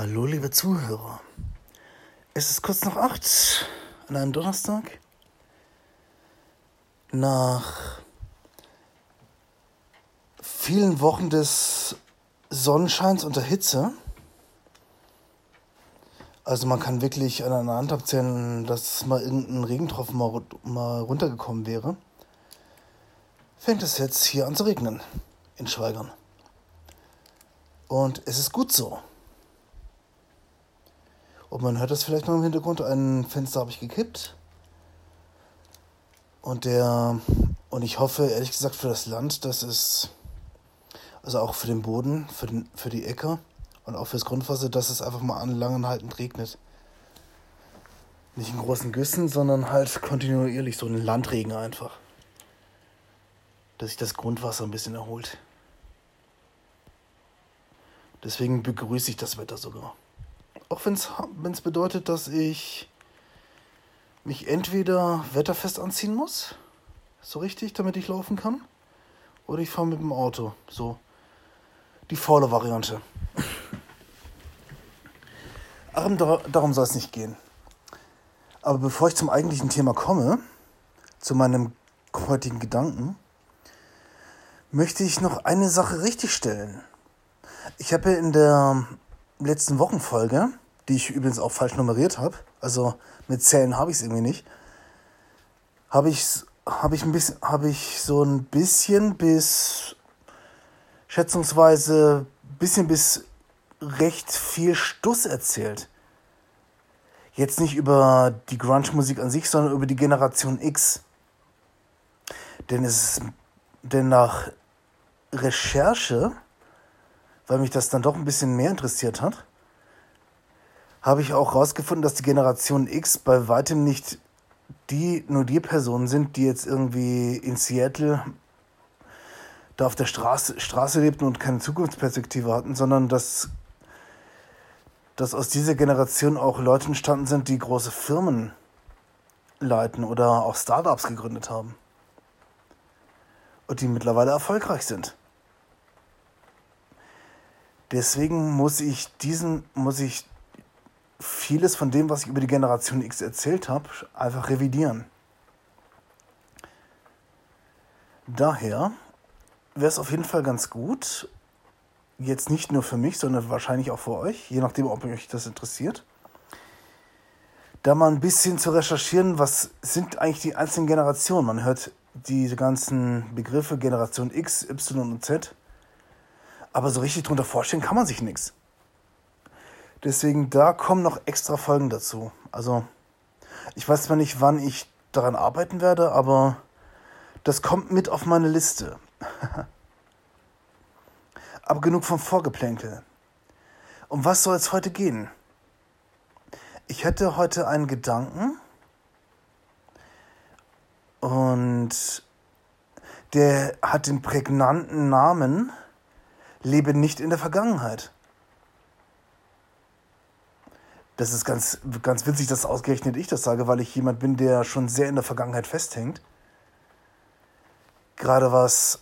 Hallo, liebe Zuhörer. Es ist kurz nach acht an einem Donnerstag. Nach vielen Wochen des Sonnenscheins und der Hitze. Also man kann wirklich an einer Hand abzählen, dass mal irgendein Regentropfen mal, mal runtergekommen wäre. Fängt es jetzt hier an zu regnen in Schweigern. Und es ist gut so. Und man hört das vielleicht noch im Hintergrund. Ein Fenster habe ich gekippt. Und der, und ich hoffe, ehrlich gesagt, für das Land, dass es, also auch für den Boden, für, den, für die Äcker und auch fürs Grundwasser, dass es einfach mal an langen haltend regnet. Nicht in großen Güssen, sondern halt kontinuierlich, so ein Landregen einfach. Dass sich das Grundwasser ein bisschen erholt. Deswegen begrüße ich das Wetter sogar. Auch wenn es bedeutet, dass ich mich entweder wetterfest anziehen muss, so richtig, damit ich laufen kann, oder ich fahre mit dem Auto, so die faule Variante. Aber darum soll es nicht gehen. Aber bevor ich zum eigentlichen Thema komme, zu meinem heutigen Gedanken, möchte ich noch eine Sache richtigstellen. Ich habe in der letzten Wochenfolge, die ich übrigens auch falsch nummeriert habe, also mit Zählen habe ich es irgendwie nicht, habe ich, hab ich, hab ich so ein bisschen bis schätzungsweise bisschen bis recht viel Stuss erzählt. Jetzt nicht über die Grunge-Musik an sich, sondern über die Generation X. Denn, es, denn nach Recherche weil mich das dann doch ein bisschen mehr interessiert hat, habe ich auch herausgefunden, dass die Generation X bei weitem nicht die, nur die Personen sind, die jetzt irgendwie in Seattle da auf der Straße, Straße lebten und keine Zukunftsperspektive hatten, sondern dass, dass aus dieser Generation auch Leute entstanden sind, die große Firmen leiten oder auch Startups gegründet haben. Und die mittlerweile erfolgreich sind. Deswegen muss ich diesen, muss ich vieles von dem, was ich über die Generation X erzählt habe, einfach revidieren. Daher wäre es auf jeden Fall ganz gut, jetzt nicht nur für mich, sondern wahrscheinlich auch für euch, je nachdem, ob euch das interessiert, da mal ein bisschen zu recherchieren, was sind eigentlich die einzelnen Generationen. Man hört diese ganzen Begriffe Generation X, Y und Z aber so richtig drunter vorstellen kann man sich nichts. Deswegen, da kommen noch extra Folgen dazu. Also, ich weiß zwar nicht, wann ich daran arbeiten werde, aber das kommt mit auf meine Liste. aber genug vom Vorgeplänkel. Um was soll es heute gehen? Ich hätte heute einen Gedanken und der hat den prägnanten Namen lebe nicht in der Vergangenheit. Das ist ganz, ganz witzig, dass ausgerechnet ich das sage, weil ich jemand bin, der schon sehr in der Vergangenheit festhängt. Gerade was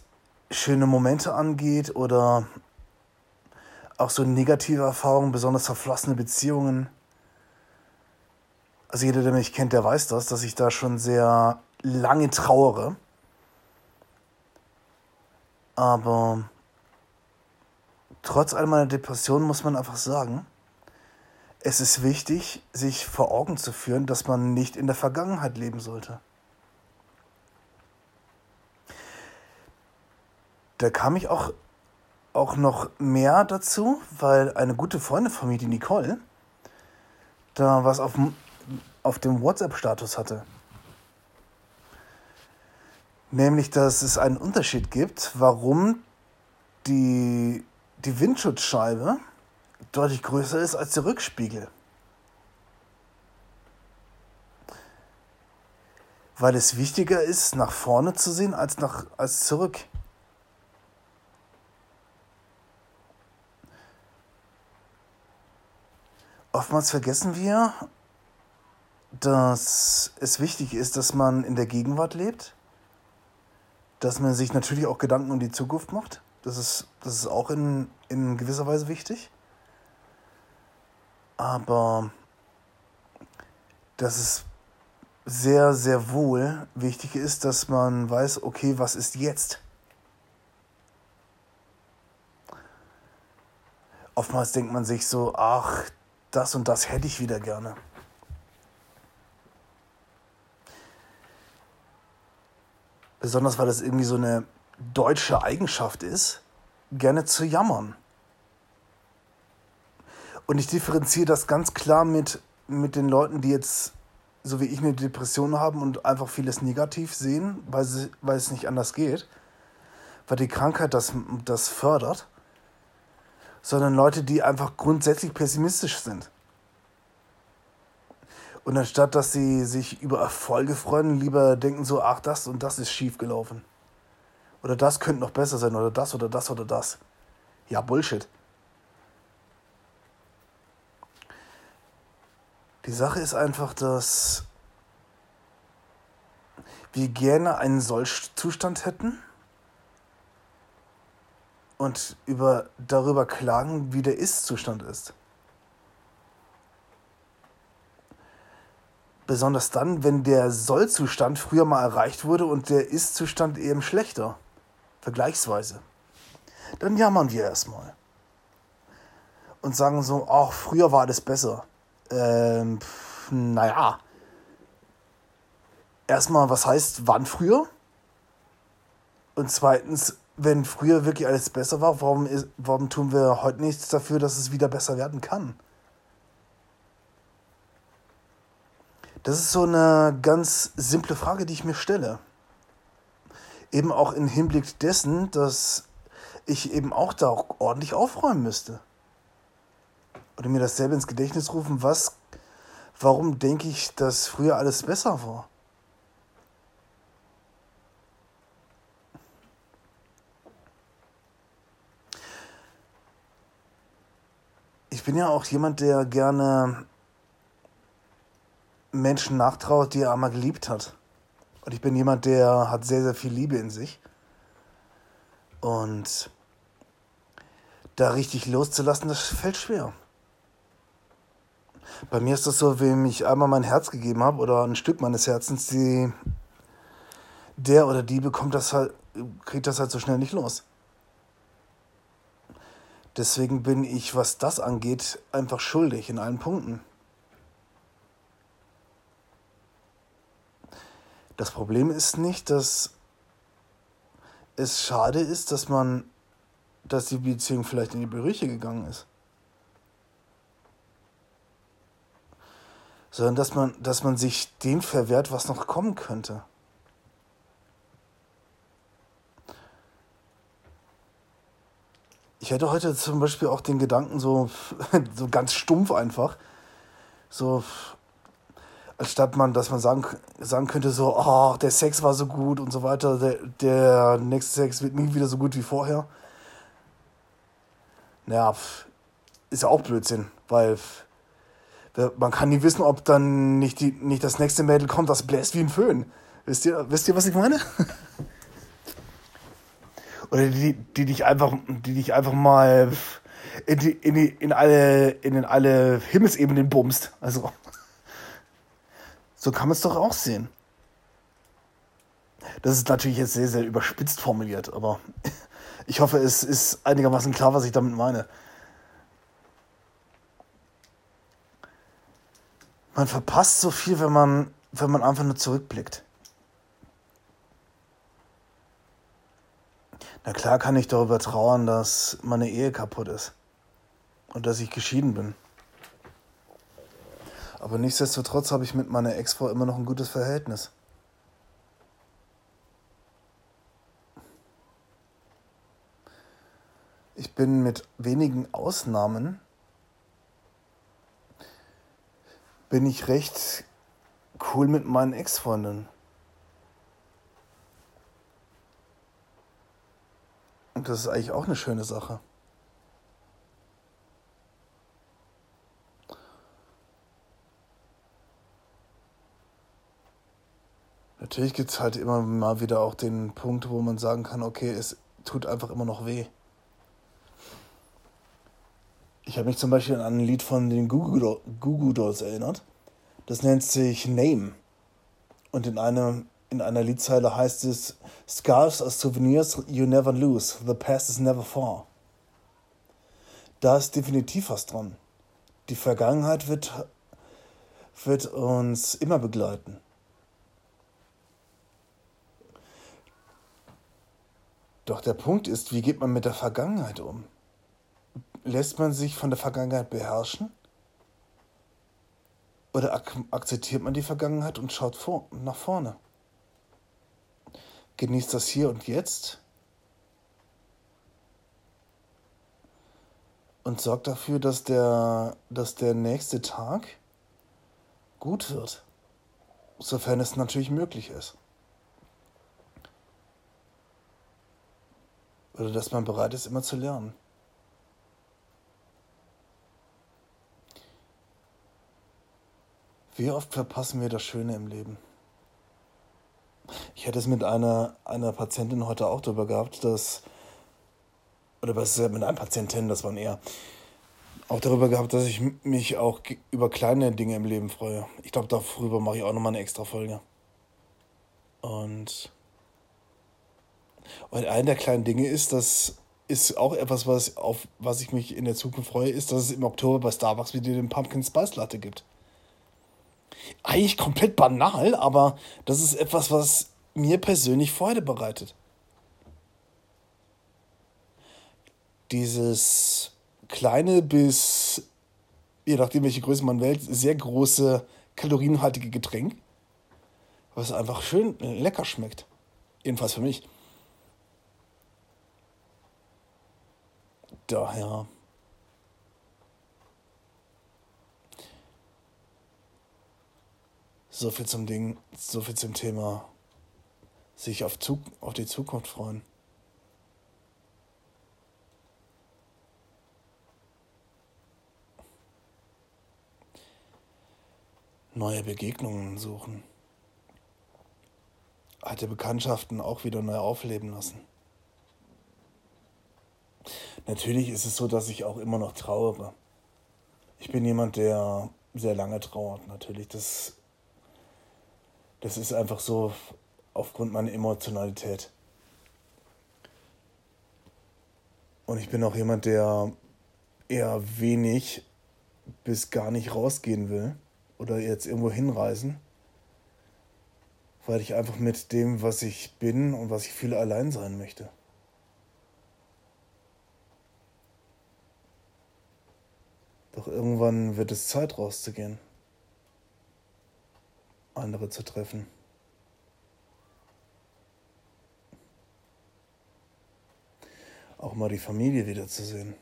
schöne Momente angeht oder auch so negative Erfahrungen, besonders verflossene Beziehungen. Also jeder, der mich kennt, der weiß das, dass ich da schon sehr lange trauere. Aber trotz all meiner Depression muss man einfach sagen, es ist wichtig, sich vor Augen zu führen, dass man nicht in der Vergangenheit leben sollte. Da kam ich auch, auch noch mehr dazu, weil eine gute Freundin von mir, die Nicole, da was auf, auf dem WhatsApp-Status hatte. Nämlich, dass es einen Unterschied gibt, warum die die Windschutzscheibe deutlich größer ist als der Rückspiegel. Weil es wichtiger ist, nach vorne zu sehen als, nach, als zurück. Oftmals vergessen wir, dass es wichtig ist, dass man in der Gegenwart lebt, dass man sich natürlich auch Gedanken um die Zukunft macht das ist, das ist auch in, in gewisser Weise wichtig. Aber dass es sehr, sehr wohl wichtig ist, dass man weiß, okay, was ist jetzt? Oftmals denkt man sich so, ach, das und das hätte ich wieder gerne. Besonders weil das irgendwie so eine deutsche Eigenschaft ist, gerne zu jammern. Und ich differenziere das ganz klar mit, mit den Leuten, die jetzt, so wie ich, eine Depression haben und einfach vieles negativ sehen, weil, sie, weil es nicht anders geht, weil die Krankheit das, das fördert, sondern Leute, die einfach grundsätzlich pessimistisch sind. Und anstatt dass sie sich über Erfolge freuen, lieber denken so, ach, das und das ist schief gelaufen. Oder das könnte noch besser sein, oder das oder das oder das. Ja, Bullshit. Die Sache ist einfach, dass wir gerne einen Sollzustand hätten und über, darüber klagen, wie der Ist-Zustand ist. Besonders dann, wenn der Sollzustand früher mal erreicht wurde und der Ist-Zustand eben schlechter. Vergleichsweise. Dann jammern wir erstmal. Und sagen so, ach, früher war das besser. Ähm, naja. Erstmal, was heißt wann früher? Und zweitens, wenn früher wirklich alles besser war, warum, warum tun wir heute nichts dafür, dass es wieder besser werden kann? Das ist so eine ganz simple Frage, die ich mir stelle. Eben auch im Hinblick dessen, dass ich eben auch da ordentlich aufräumen müsste oder mir das selber ins Gedächtnis rufen, was, warum denke ich, dass früher alles besser war? Ich bin ja auch jemand, der gerne Menschen nachtraut, die er einmal geliebt hat. Und ich bin jemand, der hat sehr, sehr viel Liebe in sich. Und da richtig loszulassen, das fällt schwer. Bei mir ist das so, wem ich einmal mein Herz gegeben habe oder ein Stück meines Herzens, die, der oder die bekommt das halt, kriegt das halt so schnell nicht los. Deswegen bin ich, was das angeht, einfach schuldig in allen Punkten. Das Problem ist nicht, dass es schade ist, dass man, dass die Beziehung vielleicht in die Brüche gegangen ist. sondern dass man, dass man sich dem verwehrt, was noch kommen könnte. Ich hätte heute zum Beispiel auch den Gedanken so, so ganz stumpf einfach, so, anstatt man, dass man sagen, sagen könnte, so, oh, der Sex war so gut und so weiter, der, der nächste Sex wird nie wieder so gut wie vorher. Naja, ist ja auch Blödsinn, weil man kann nie wissen, ob dann nicht, die, nicht das nächste Mädel kommt, das bläst wie ein Föhn. Wisst ihr, wisst ihr was ich meine? Oder die, die dich einfach, die dich einfach mal in, die, in, die, in, alle, in alle Himmelsebenen bumst. Also, so kann man es doch auch sehen. Das ist natürlich jetzt sehr, sehr überspitzt formuliert, aber ich hoffe, es ist einigermaßen klar, was ich damit meine. man verpasst so viel, wenn man, wenn man einfach nur zurückblickt. Na klar kann ich darüber trauern, dass meine Ehe kaputt ist und dass ich geschieden bin. Aber nichtsdestotrotz habe ich mit meiner Ex-Frau immer noch ein gutes Verhältnis. Ich bin mit wenigen Ausnahmen bin ich recht cool mit meinen Ex-Freundinnen. Und das ist eigentlich auch eine schöne Sache. Natürlich gibt es halt immer mal wieder auch den Punkt, wo man sagen kann, okay, es tut einfach immer noch weh. Ich habe mich zum Beispiel an ein Lied von den Goo Dolls erinnert. Das nennt sich Name. Und in, einem, in einer Liedzeile heißt es: Scars are souvenirs you never lose. The past is never far. Da ist definitiv was dran. Die Vergangenheit wird, wird uns immer begleiten. Doch der Punkt ist, wie geht man mit der Vergangenheit um? Lässt man sich von der Vergangenheit beherrschen? Oder ak akzeptiert man die Vergangenheit und schaut vor nach vorne? Genießt das Hier und Jetzt und sorgt dafür, dass der, dass der nächste Tag gut wird, sofern es natürlich möglich ist. Oder dass man bereit ist, immer zu lernen. Wie oft verpassen wir das Schöne im Leben? Ich hatte es mit einer, einer Patientin heute auch darüber gehabt, dass, oder was mit einer Patientin, das waren eher, auch darüber gehabt, dass ich mich auch über kleine Dinge im Leben freue. Ich glaube, darüber mache ich auch nochmal eine extra Folge. Und, und eine der kleinen Dinge ist, das ist auch etwas, was, auf was ich mich in der Zukunft freue, ist, dass es im Oktober bei Starbucks wieder den Pumpkin Spice Latte gibt eigentlich komplett banal, aber das ist etwas, was mir persönlich Freude bereitet. Dieses kleine bis, je nachdem welche Größe man wählt, sehr große kalorienhaltige Getränk, was einfach schön lecker schmeckt. Jedenfalls für mich. Daher So viel zum Ding, so viel zum Thema sich auf, Zug, auf die Zukunft freuen. Neue Begegnungen suchen. Alte Bekanntschaften auch wieder neu aufleben lassen. Natürlich ist es so, dass ich auch immer noch trauere. Ich bin jemand, der sehr lange trauert, natürlich. Das das ist einfach so aufgrund meiner Emotionalität. Und ich bin auch jemand, der eher wenig bis gar nicht rausgehen will oder jetzt irgendwo hinreisen, weil ich einfach mit dem, was ich bin und was ich fühle, allein sein möchte. Doch irgendwann wird es Zeit rauszugehen andere zu treffen. Auch mal die Familie wiederzusehen.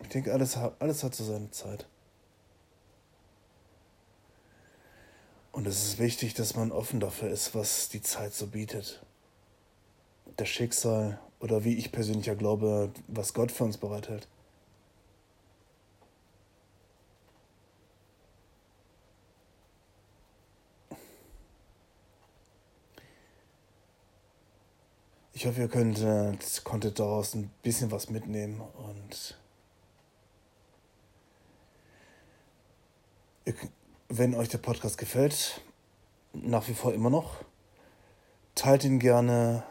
Ich denke, alles, alles hat so seine Zeit. Und es ist wichtig, dass man offen dafür ist, was die Zeit so bietet. Das Schicksal oder wie ich persönlich ja glaube, was Gott für uns bereithält. Ich hoffe, ihr könnt, äh, konntet daraus ein bisschen was mitnehmen und wenn euch der Podcast gefällt, nach wie vor immer noch, teilt ihn gerne,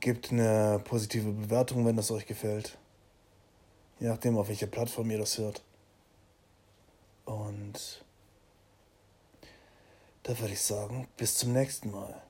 gebt eine positive Bewertung, wenn das euch gefällt. Je nachdem, auf welcher Plattform ihr das hört. Und da würde ich sagen, bis zum nächsten Mal.